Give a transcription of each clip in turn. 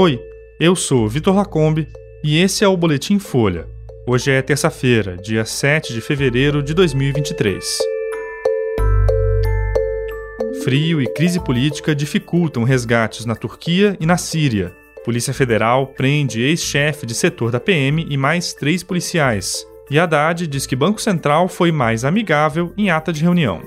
Oi, eu sou Vitor Lacombe e esse é o Boletim Folha. Hoje é terça-feira, dia 7 de fevereiro de 2023. Frio e crise política dificultam resgates na Turquia e na Síria. Polícia Federal prende ex-chefe de setor da PM e mais três policiais. E Haddad diz que Banco Central foi mais amigável em ata de reunião.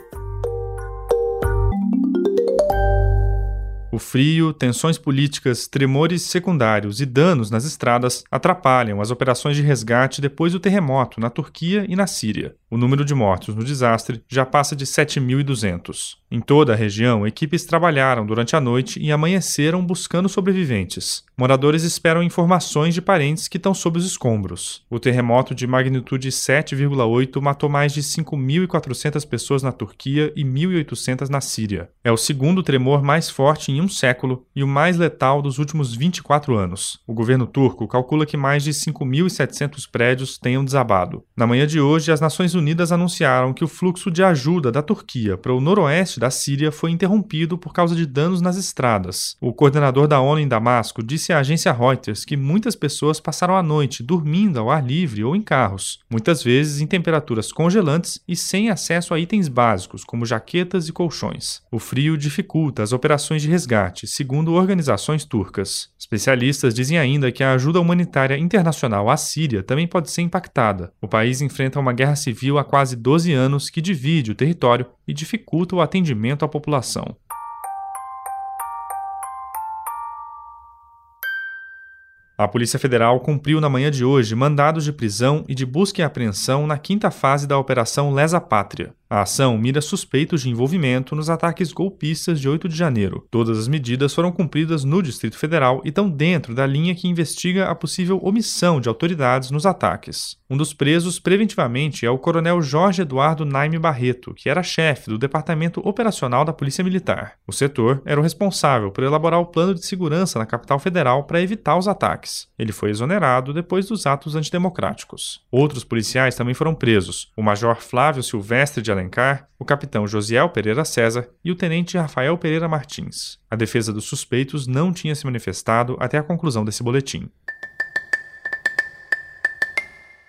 O frio, tensões políticas, tremores secundários e danos nas estradas atrapalham as operações de resgate depois do terremoto na Turquia e na Síria. O número de mortos no desastre já passa de 7.200. Em toda a região, equipes trabalharam durante a noite e amanheceram buscando sobreviventes. Moradores esperam informações de parentes que estão sob os escombros. O terremoto de magnitude 7,8 matou mais de 5.400 pessoas na Turquia e 1.800 na Síria. É o segundo tremor mais forte em um século e o mais letal dos últimos 24 anos. O governo turco calcula que mais de 5.700 prédios tenham desabado. Na manhã de hoje, as Nações Unidas anunciaram que o fluxo de ajuda da Turquia para o noroeste da Síria foi interrompido por causa de danos nas estradas. O coordenador da ONU em Damasco disse à agência Reuters que muitas pessoas passaram a noite dormindo ao ar livre ou em carros, muitas vezes em temperaturas congelantes e sem acesso a itens básicos como jaquetas e colchões. O frio dificulta as operações de resgate, segundo organizações turcas. Especialistas dizem ainda que a ajuda humanitária internacional à Síria também pode ser impactada. O país enfrenta uma guerra civil há quase 12 anos que divide o território e dificulta o atendimento à população. A Polícia Federal cumpriu na manhã de hoje mandados de prisão e de busca e apreensão na quinta fase da Operação Lesa Pátria. A ação mira suspeitos de envolvimento nos ataques golpistas de 8 de janeiro. Todas as medidas foram cumpridas no Distrito Federal e estão dentro da linha que investiga a possível omissão de autoridades nos ataques. Um dos presos preventivamente é o coronel Jorge Eduardo Naime Barreto, que era chefe do Departamento Operacional da Polícia Militar. O setor era o responsável por elaborar o plano de segurança na capital federal para evitar os ataques. Ele foi exonerado depois dos atos antidemocráticos. Outros policiais também foram presos: o Major Flávio Silvestre de Alencar Alencar, o capitão Josiel Pereira César e o tenente Rafael Pereira Martins. A defesa dos suspeitos não tinha se manifestado até a conclusão desse boletim.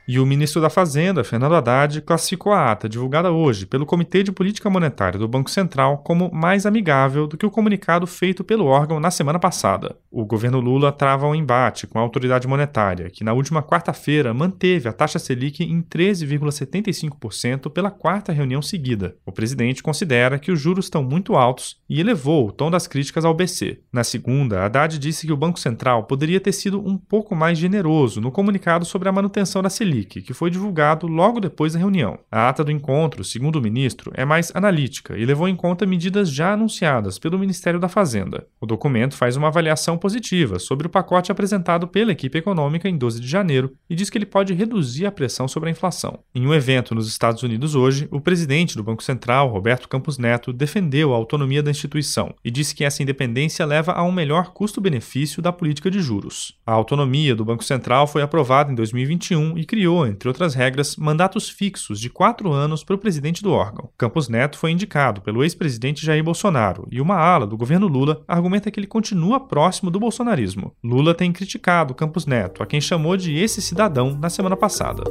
E o ministro da Fazenda, Fernando Haddad, classificou a ata divulgada hoje pelo Comitê de Política Monetária do Banco Central como mais amigável do que o comunicado feito pelo órgão na semana passada. O governo Lula trava um embate com a autoridade monetária, que na última quarta-feira manteve a taxa Selic em 13,75% pela quarta reunião seguida. O presidente considera que os juros estão muito altos e elevou o tom das críticas ao BC. Na segunda, Haddad disse que o Banco Central poderia ter sido um pouco mais generoso no comunicado sobre a manutenção da Selic Que foi divulgado logo depois da reunião. A ata do encontro, segundo o ministro, é mais analítica e levou em conta medidas já anunciadas pelo Ministério da Fazenda. O documento faz uma avaliação positiva sobre o pacote apresentado pela equipe econômica em 12 de janeiro e diz que ele pode reduzir a pressão sobre a inflação. Em um evento nos Estados Unidos hoje, o presidente do Banco Central, Roberto Campos Neto, defendeu a autonomia da instituição e disse que essa independência leva a um melhor custo-benefício da política de juros. A autonomia do Banco Central foi aprovada em 2021 e criou criou, entre outras regras, mandatos fixos de quatro anos para o presidente do órgão. Campos Neto foi indicado pelo ex-presidente Jair Bolsonaro e uma ala do governo Lula argumenta que ele continua próximo do bolsonarismo. Lula tem criticado Campos Neto, a quem chamou de esse cidadão na semana passada.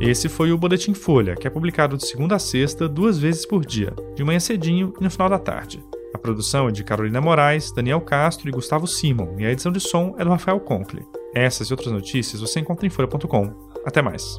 Esse foi o Boletim Folha, que é publicado de segunda a sexta, duas vezes por dia, de manhã cedinho e no final da tarde. Produção é de Carolina Moraes, Daniel Castro e Gustavo Simon, e a edição de som é do Rafael Conkle. Essas e outras notícias você encontra em folha.com. Até mais.